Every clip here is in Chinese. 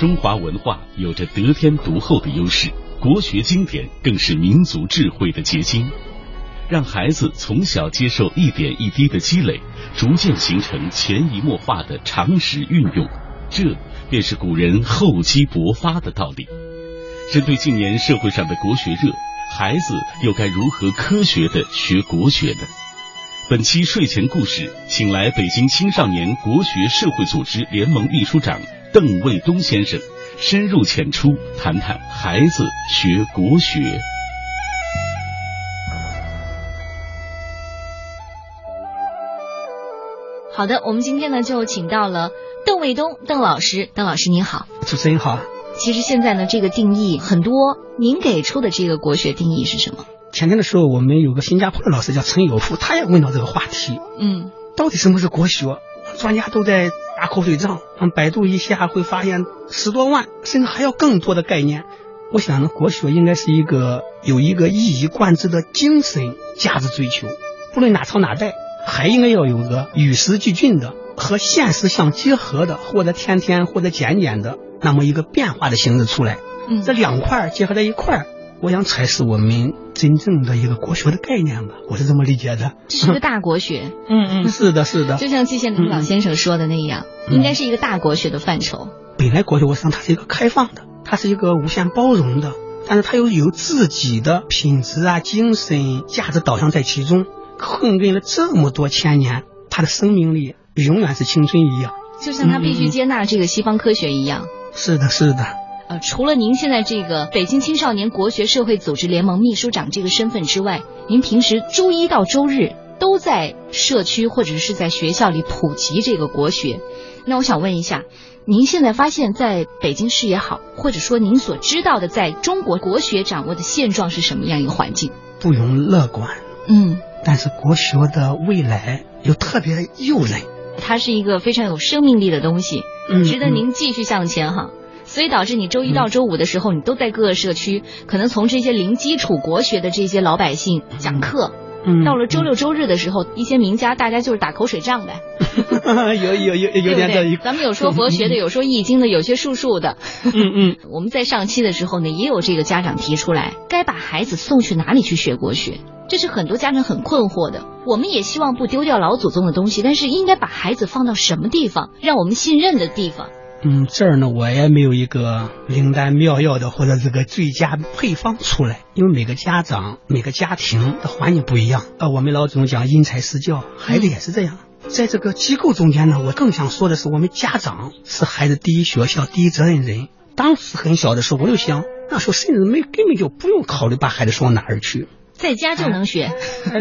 中华文化有着得天独厚的优势，国学经典更是民族智慧的结晶。让孩子从小接受一点一滴的积累，逐渐形成潜移默化的常识运用，这便是古人厚积薄发的道理。针对近年社会上的国学热，孩子又该如何科学的学国学呢？本期睡前故事，请来北京青少年国学社会组织联盟秘书长邓卫东先生，深入浅出谈谈孩子学国学。好的，我们今天呢就请到了邓卫东邓老师，邓老师您好，主持人好。其实现在呢这个定义很多，您给出的这个国学定义是什么？前天的时候，我们有个新加坡的老师叫陈友福，他也问到这个话题。嗯，到底什么是国学？专家都在打口水仗。嗯百度一下会发现十多万，甚至还要更多的概念。我想呢，国学应该是一个有一个一以贯之的精神价值追求，不论哪朝哪代，还应该要有个与时俱进的、和现实相结合的，或者天天或者简简的那么一个变化的形式出来。这两块结合在一块。我想才是我们真正的一个国学的概念吧，我是这么理解的。这是个大国学，嗯嗯，是的，是的。就像季羡林老先生说的那样，应该是一个大国学的范畴。本来国学，我想它是一个开放的，它是一个无限包容的，但是它又有自己的品质啊、精神价值导向在其中，混根了这么多千年，它的生命力永远是青春一样。就像它必须接纳这个西方科学一样。是的，是的。呃，除了您现在这个北京青少年国学社会组织联盟秘书长这个身份之外，您平时周一到周日都在社区或者是在学校里普及这个国学。那我想问一下，您现在发现在北京市也好，或者说您所知道的在中国国学掌握的现状是什么样一个环境？不容乐观。嗯，但是国学的未来又特别诱人，它是一个非常有生命力的东西，值得您继续向前哈。所以导致你周一到周五的时候，你都在各个社区，可能从这些零基础国学的这些老百姓讲课。嗯，到了周六周日的时候，一些名家大家就是打口水仗呗。有有有有点这一。咱们有说佛学的，有说易经的，有些术数的。嗯嗯。我们在上期的时候呢，也有这个家长提出来，该把孩子送去哪里去学国学？这是很多家长很困惑的。我们也希望不丢掉老祖宗的东西，但是应该把孩子放到什么地方，让我们信任的地方？嗯，这儿呢，我也没有一个灵丹妙药的或者这个最佳配方出来，因为每个家长、每个家庭的环境不一样。呃，我们老总讲因材施教，孩子也是这样。在这个机构中间呢，我更想说的是，我们家长是孩子第一学校、第一责任人。当时很小的时候，我就想，那时候甚至没根本就不用考虑把孩子送到哪儿去，在家就能学。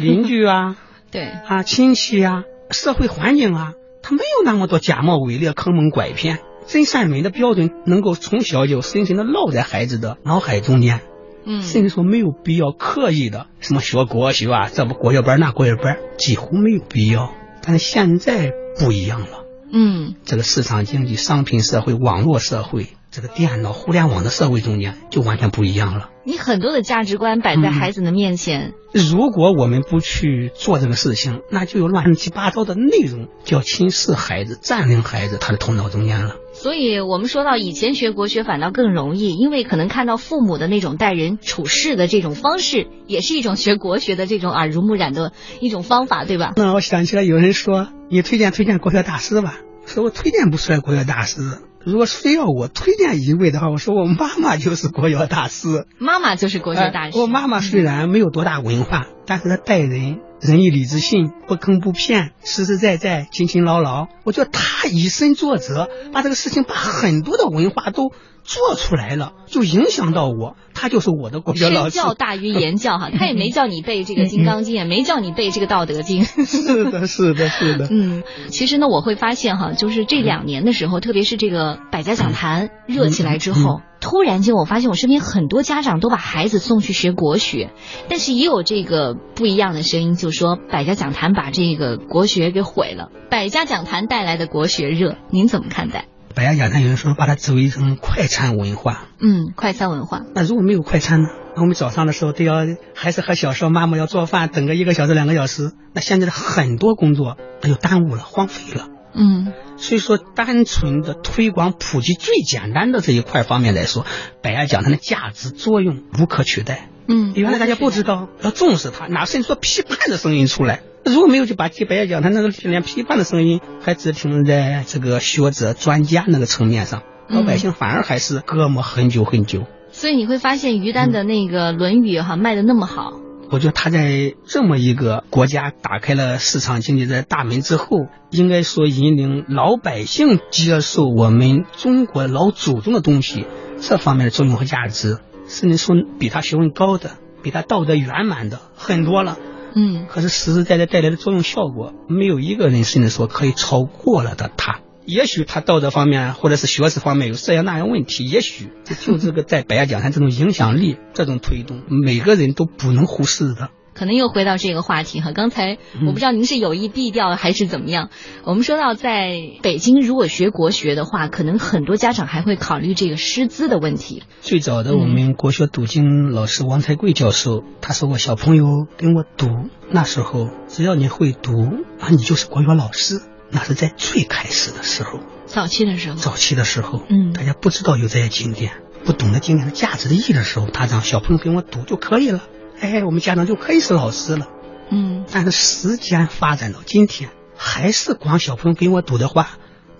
邻居啊，对啊，亲戚啊，社会环境啊，他没有那么多假冒伪劣、坑蒙拐骗。真善美的标准能够从小就深深的烙在孩子的脑海中间，嗯，甚至说没有必要刻意的什么学国学啊，这不国学班那国学班，几乎没有必要。但是现在不一样了，嗯，这个市场经济、商品社会、网络社会。这个电脑、互联网的社会中间就完全不一样了。你很多的价值观摆在孩子的面前，如果我们不去做这个事情，那就有乱七八糟的内容，就要侵蚀孩子、占领孩子他的头脑中间了。所以，我们说到以前学国学反倒更容易，因为可能看到父母的那种待人处事的这种方式，也是一种学国学的这种耳濡目染的一种方法，对吧？那我想起来，有人说你推荐推荐国学大师吧，说我推荐不出来国学大师。如果非要我推荐一位的话，我说我妈妈就是国学大师。妈妈就是国学大师。我妈妈虽然没有多大文化，但是她待人仁义礼智信，不坑不骗，实实在在，勤勤劳劳。我觉得他以身作则，把这个事情把很多的文化都。做出来了就影响到我，他就是我的国学老师。身教大于言教哈，他也没叫你背这个《金刚经》，也没叫你背这个《道德经》。是的，是的，是的。嗯，其实呢，我会发现哈，就是这两年的时候，特别是这个百家讲坛热起来之后，突然间我发现我身边很多家长都把孩子送去学国学，但是也有这个不一样的声音，就说百家讲坛把这个国学给毁了。百家讲坛带来的国学热，您怎么看待？百家讲坛有人说把它作为一种快餐文化，嗯，快餐文化。那如果没有快餐呢？我们早上的时候都要，还是和小时候妈妈要做饭，等个一个小时两个小时。那现在的很多工作那就耽误了，荒废了。嗯，所以说，单纯的推广普及最简单的这一块方面来说，百家讲坛的价值作用无可取代。嗯，原来大家不知道，要重视它，哪甚至说批判的声音出来。如果没有就把百家讲坛那个连批判的声音还只停留在这个学者专家那个层面上，老百姓反而还是隔膜很久很久。所以你会发现于丹的那个《论语》哈卖的那么好。我觉得他在这么一个国家打开了市场经济的大门之后，应该说引领老百姓接受我们中国老祖宗的东西，这方面的作用和价值，甚至说比他学问高的、比他道德圆满的很多了。嗯，可是实实在在带来的作用效果，没有一个人甚至说可以超过了的他。也许他道德方面或者是学识方面有这样那样问题，也许就这个在百家讲坛这种影响力、这种推动，每个人都不能忽视的。可能又回到这个话题哈，刚才我不知道您是有意避掉还是怎么样。我们说到在北京，如果学国学的话，可能很多家长还会考虑这个师资的问题。最早的我们国学读经老师王才贵教授，他说过小朋友跟我读，那时候只要你会读啊，你就是国学老师。那是在最开始的时候，早期的时候，早期的时候，嗯，大家不知道有这些经典，不懂得经典的价值的意义的时候，他让小朋友跟我读就可以了，哎，我们家长就可以是老师了，嗯。但是时间发展到今天，还是光小朋友跟我读的话，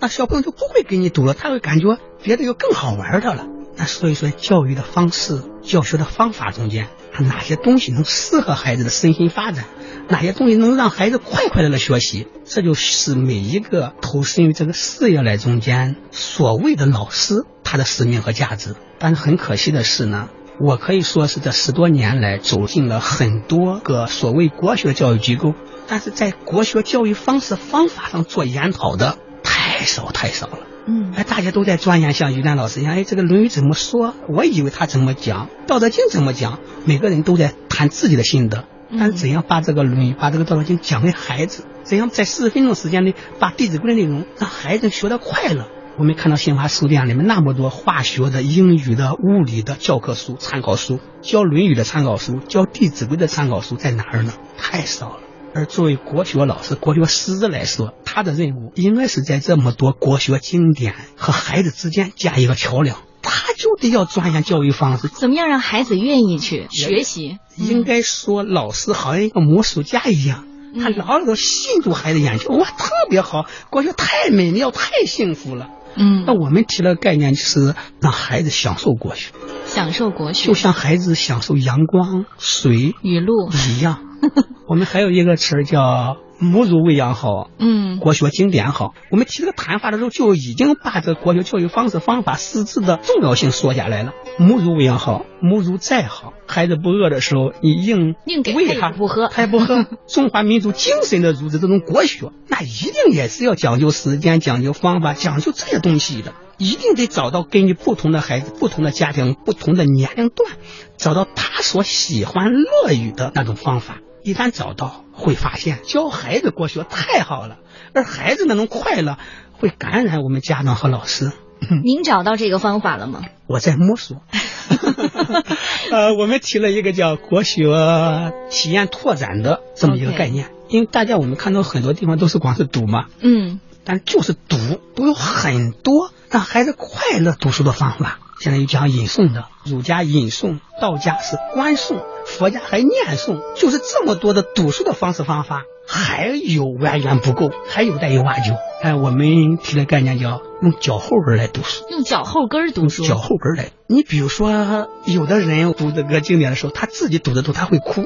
那小朋友就不会跟你读了，他会感觉别的有更好玩的了。那所以说，教育的方式、教学的方法中间，哪些东西能适合孩子的身心发展？哪些东西能让孩子快快乐乐学习？这就是每一个投身于这个事业来中间所谓的老师他的使命和价值。但是很可惜的是呢，我可以说是这十多年来走进了很多个所谓国学教育机构，但是在国学教育方式方法上做研讨的太少太少了。嗯，哎，大家都在钻研，像于丹老师一样，哎，这个《论语》怎么说？我以为他怎么讲，《道德经》怎么讲？每个人都在谈自己的心得。但是怎样把这个《论语》、把这个《道德经》讲给孩子？怎样在四十分钟时间内把《弟子规》的内容让孩子学得快乐？我们看到新华书店里面那么多化学的、英语的、物理的教科书、参考书，教《论语》的参考书、教《弟子规》的参考书在哪儿呢？太少了。而作为国学老师、国学师来说，他的任务应该是在这么多国学经典和孩子之间加一个桥梁。他就得要钻研教育方式，怎么样让孩子愿意去学习？应该说，老师好像一个魔术家一样，他牢牢吸引住孩子眼球。哇，特别好，国学太美妙，太幸福了。嗯，那我们提了概念，就是让孩子享受国学，享受国学，就像孩子享受阳光、水、雨露。一样。我们还有一个词儿叫“母乳喂养好”，嗯，国学经典好。我们提这个谈话的时候，就已经把这国学教育方式方法实质的重要性说下来了。母乳喂养好，母乳再好，孩子不饿的时候，你硬硬给喂他不喝，他也不喝。中华民族精神的乳子，这种国学，那一定也是要讲究时间、讲究方法、讲究这些东西的。一定得找到根据不同的孩子、不同的家庭、不同的年龄段，找到他所喜欢乐于的那种方法。一旦找到，会发现教孩子国学太好了，而孩子那种快乐会感染我们家长和老师。您找到这个方法了吗？我在摸索。呃，我们提了一个叫国学体验拓展的这么一个概念，因为大家我们看到很多地方都是光是读嘛，嗯，但就是读，都有很多让孩子快乐读书的方法。现在又讲引诵的，儒家引诵，道家是观诵，佛家还念诵，就是这么多的读书的方式方法，还有远远不够，还有待于挖掘。哎，我们提的概念叫用脚后跟来读书，用脚后跟读书，脚后跟来。你比如说，有的人读这个经典的时候，他自己读的读他会哭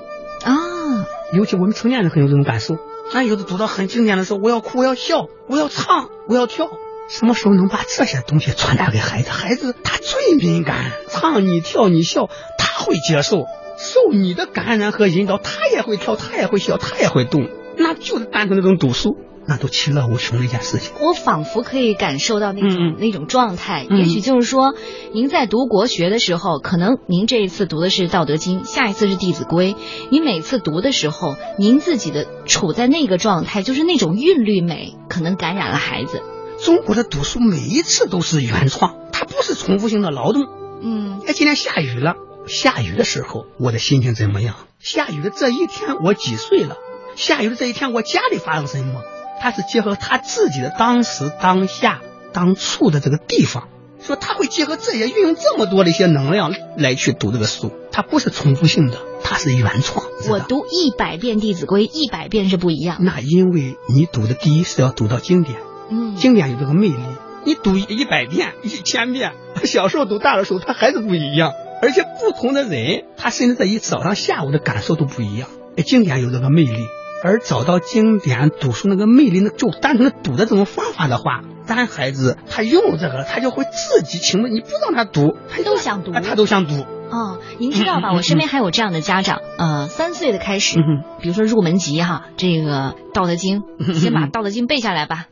啊，尤其我们成年人很有这种感受。那，有的读到很经典的时候，我要哭，我要笑，我要唱，我要跳。什么时候能把这些东西传达给孩子？孩子他最敏感，唱你跳你笑，他会接受，受你的感染和引导，他也会跳，他也会笑，他也会动，那就是单纯那种读书，那都其乐无穷的一件事情。我仿佛可以感受到那种、那种状态，嗯也许就是说，您在读国学的时候，可能您这一次读的是《道德经》，下一次是《弟子规》，你每次读的时候，您自己的处在那个状态，就是那种韵律美，可能感染了孩子。中国的读书每一次都是原创，它不是重复性的劳动。嗯哎，今天下雨了，下雨的时候我的心情怎么样？下雨的这一天我几岁了？下雨的这一天我家里发生什么？他是结合他自己的当时、当下、当处的这个地方，说他会结合这些，运用这么多的一些能量来去读这个书，它不是重复性的，它是原创。我读一百遍《弟子规》，一百遍是不一样。那因为你读的第一是要读到经典，嗯，经典有这个魅力。你读一百遍、一千遍，小时候读大的时候，他还是不一样。而且不同的人，他甚至在一早上、下午的感受都不一样。经典有这个魅力，而找到经典读书那个魅力，那就单纯的读的这种方法的话，咱孩子他用这个，他就会自己情不，你不让他读，他都想读，他都想读。哦，您知道吧？我身边还有这样的家长，呃，三岁的开始，比如说入门级哈，这个《道德经》，先把《道德经》背下来吧。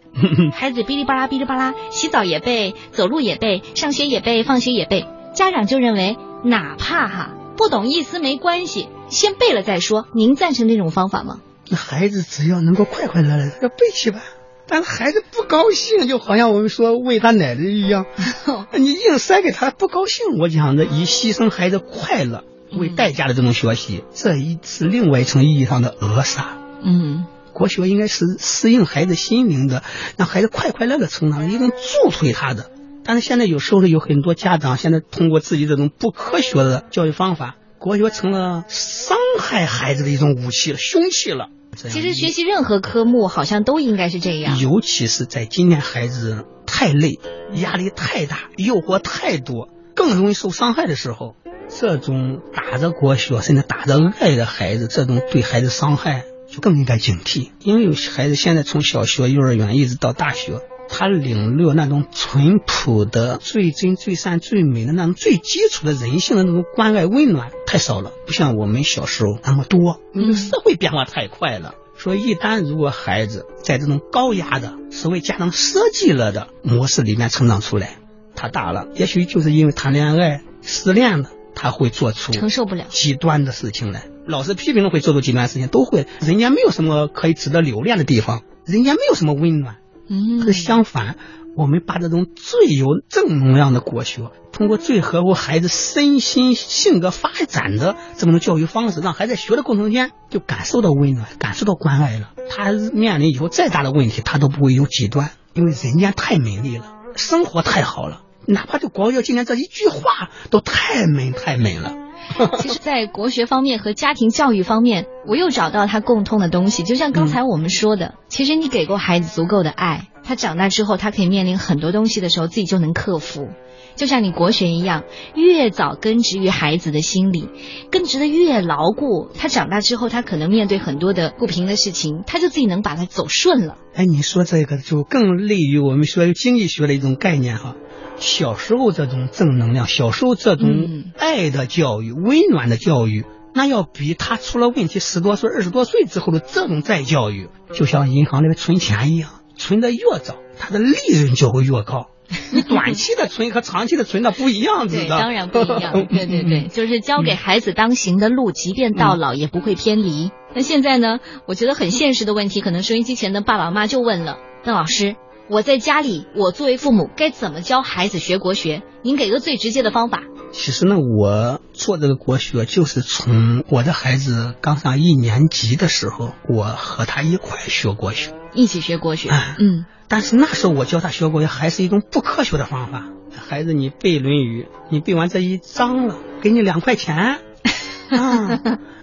孩子哔哩吧啦哔哩吧啦，洗澡也背，走路也背，上学也背，放学也背。家长就认为，哪怕哈不懂意思没关系，先背了再说。您赞成这种方法吗？那孩子只要能够快快乐乐，要背起吧。但是孩子不高兴，就好像我们说喂他奶的一样，你硬塞给他不高兴。我讲的以牺牲孩子快乐为代价的这种学习，这一是另外一层意义上的扼杀。嗯，国学应该是适应孩子心灵的，让孩子快快乐乐成长，一定助推他的。但是现在有时候有很多家长现在通过自己这种不科学的教育方法，国学成了伤害孩子的一种武器了、凶器了。其实学习任何科目好像都应该是这样，尤其是在今天孩子太累、压力太大、诱惑太多，更容易受伤害的时候，这种打着国学甚至打着爱的孩子，这种对孩子伤害就更应该警惕。因为有孩子现在从小学、幼儿园一直到大学，他领略那种淳朴的、最真、最善、最美的那种最基础的人性的那种关爱、温暖太少了，不像我们小时候那么多。因为社会变化太快了，所以一旦如果孩子在这种高压的、所谓家长设计了的模式里面成长出来，他大了，也许就是因为谈恋爱、失恋了，他会做出承受不了极端的事情来。老师批评了会做出极端事情，都会。人家没有什么可以值得留恋的地方，人家没有什么温暖。嗯，可是相反，我们把这种最有正能量的国学，通过最合乎孩子身心性格发展的这么种教育方式，让孩子在学的过程间就感受到温暖，感受到关爱了。他面临以后再大的问题，他都不会有极端，因为人间太美丽了，生活太好了，哪怕就国学今天这一句话都太美太美了。其实，在国学方面和家庭教育方面，我又找到他共通的东西。就像刚才我们说的，其实你给过孩子足够的爱，他长大之后，他可以面临很多东西的时候，自己就能克服。就像你国学一样，越早根植于孩子的心里，根植的越牢固，他长大之后，他可能面对很多的不平的事情，他就自己能把它走顺了。哎，你说这个就更利于我们说经济学的一种概念哈。小时候这种正能量，小时候这种爱的教育、温暖的教育，那要比他出了问题十多岁、二十多岁之后的这种再教育，就像银行里面存钱一样，存的越早，它的利润就会越高。你短期的存和长期的存那不一样子的，当然不一样。对对对，就是教给孩子当行的路，即便到老也不会偏离。那现在呢？我觉得很现实的问题，可能收音机前的爸爸妈妈就问了：那老师？我在家里，我作为父母该怎么教孩子学国学？您给个最直接的方法。其实呢，我做这个国学就是从我的孩子刚上一年级的时候，我和他一块学国学，一起学国学。嗯，但是那时候我教他学国学还是一种不科学的方法。孩子，你背《论语》，你背完这一章了，给你两块钱。啊，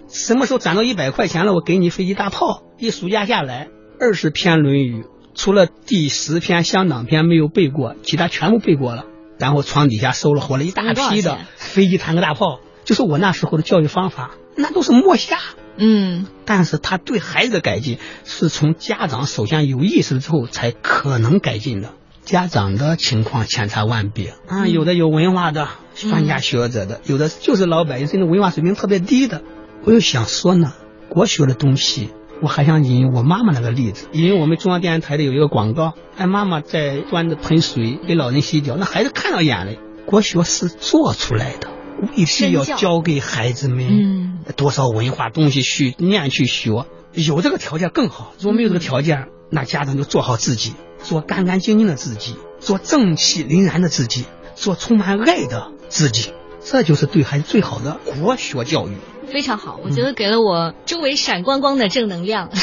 什么时候攒到一百块钱了，我给你飞机大炮。一暑假下来，二十篇《论语》。除了第十篇香港篇没有背过，其他全部背过了。然后床底下收了活了一大批的飞机、坦克、大炮，就是我那时候的教育方法，那都是默下。嗯，但是他对孩子的改进，是从家长首先有意识之后才可能改进的。家长的情况千差万别啊，有的有文化的专家学者的，有的就是老百姓，甚至文化水平特别低的。我又想说呢，国学的东西。我还想引用我妈妈那个例子，因为我们中央电视台的有一个广告，哎，妈妈在端着盆水给老人洗脚，那孩子看到眼泪。国学是做出来的，未必要教给孩子们多少文化东西去念去学，有这个条件更好。如果没有这个条件，那家长就做好自己，做干干净净的自己，做正气凛然的自己，做充满爱的自己，这就是对孩子最好的国学教育。非常好，我觉得给了我周围闪光光的正能量。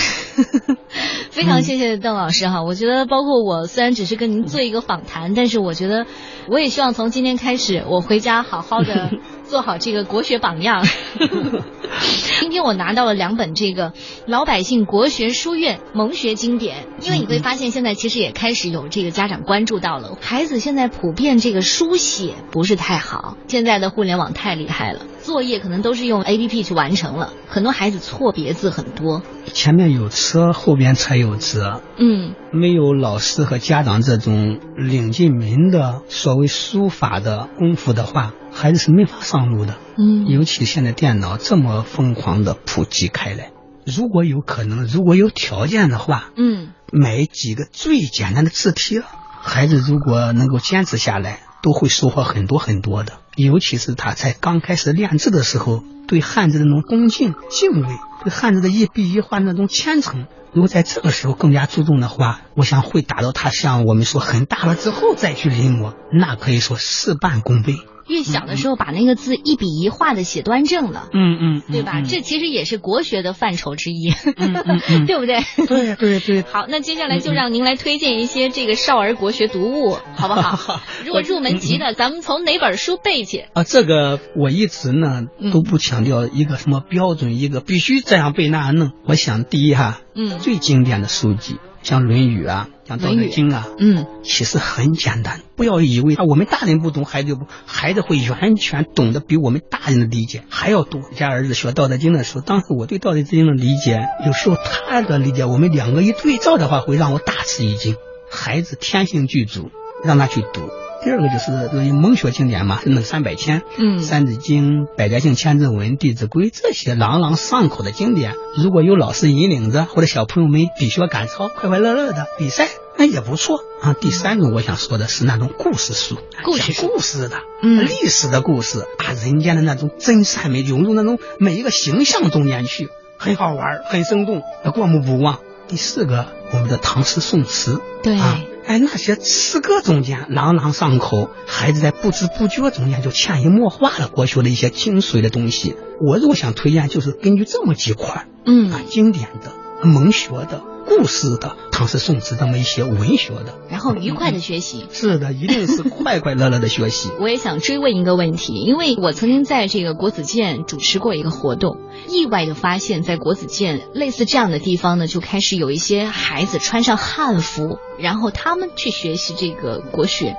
非常谢谢邓老师哈，我觉得包括我虽然只是跟您做一个访谈，但是我觉得我也希望从今天开始，我回家好好的 做好这个国学榜样。今天我拿到了两本这个老百姓国学书院蒙学经典，因为你会发现现在其实也开始有这个家长关注到了，孩子现在普遍这个书写不是太好，现在的互联网太厉害了，作业可能都是用 A P P 去完成了，很多孩子错别字很多。前面有车，后边才有辙。嗯，没有老师和家长这种领进门的所谓书法的功夫的话，孩子是没法上路的。嗯尤其现在电脑这么疯狂的普及开来，如果有可能，如果有条件的话，嗯买几个最简单的字帖，孩子如果能够坚持下来，都会收获很多很多的。尤其是他在刚开始练字的时候，对汉字的那种恭敬敬畏，对汉字的一笔一画那种虔诚，如果在这个时候更加注重的话，我想会达到他像我们说很大了之后再去临摹，那可以说事半功倍。越小的时候把那个字一笔一画的写端正了。嗯嗯，对吧？这其实也是国学的范畴之一，对不对？对对对。好，那接下来就让您来推荐一些这个少儿国学读物，好不好？如果入门级的，咱们从哪本书背起？啊，这个我一直呢嗯都不强调一个什么标准，一个必须这样背那样弄。我想第一哈，嗯最经典的书籍像《论语》啊，像《道德经》啊，嗯其实很简单。不要以为啊我们大人不懂，孩子就不，孩子会完全懂得比我们大人的理解还要多。家儿子学《道德经》的时候，当时我对《道德经》的理解，有时候他的理解，我们两个一对照的话，会让我大吃一惊。孩子天性具足，让他去读。第二个就是关于蒙学经典嘛，是那三百千，嗯。三字经、百家姓、千字文、弟子规这些朗朗上口的经典，如果有老师引领着，或者小朋友们比学赶超、快快乐乐的比赛，那也不错。啊。第三个我想说的是那种故事书，故事讲故事的，嗯。历史的故事，把人间的那种真善美融入那种每一个形象中间去，很好玩，很生动，过目不忘。第四个，我们的唐诗宋词，对。啊，哎，那些诗歌中间朗朗上口，孩子在不知不觉中间就潜移默化了国学的一些精髓的东西。我如果想推荐，就是根据这么几块嗯啊，经典的、蒙学的、故事的、唐诗宋词这么一些文学的，然后愉快的学习。是的，一定是快快乐乐的学习。我也想追问一个问题，因为我曾经在这个国子监主持过一个活动，意外的发现，在国子监类似这样的地方呢，就开始有一些孩子穿上汉服，然后他们去学习这个国学。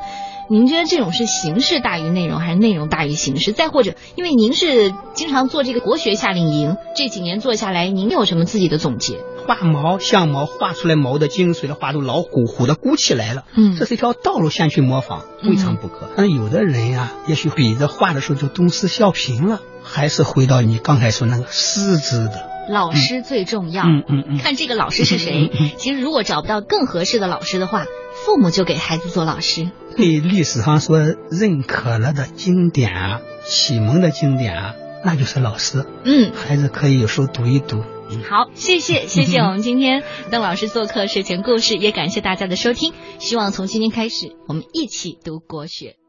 您觉得这种是形式大于内容，还是内容大于形式？再或者，因为您是经常做这个国学夏令营，这几年做下来，您有什么自己的总结？画毛像毛，画出来毛的精髓的，画出老虎，虎的鼓起来了。嗯这是一条道路先去模仿，未尝不可。但是有的人呀、也许比着画的时候就东施效颦了，还是回到你刚才说那个师资的。老师最重要。嗯嗯嗯看这个老师是谁。其实如果找不到更合适的老师的话，父母就给孩子做老师。被历史上说认可了的经典啊，启蒙的经典啊，那就是老师。嗯，孩子可以有时候读一读。好，谢谢 谢谢我们今天邓老师做客睡前故事，也感谢大家的收听。希望从今天开始，我们一起读国学。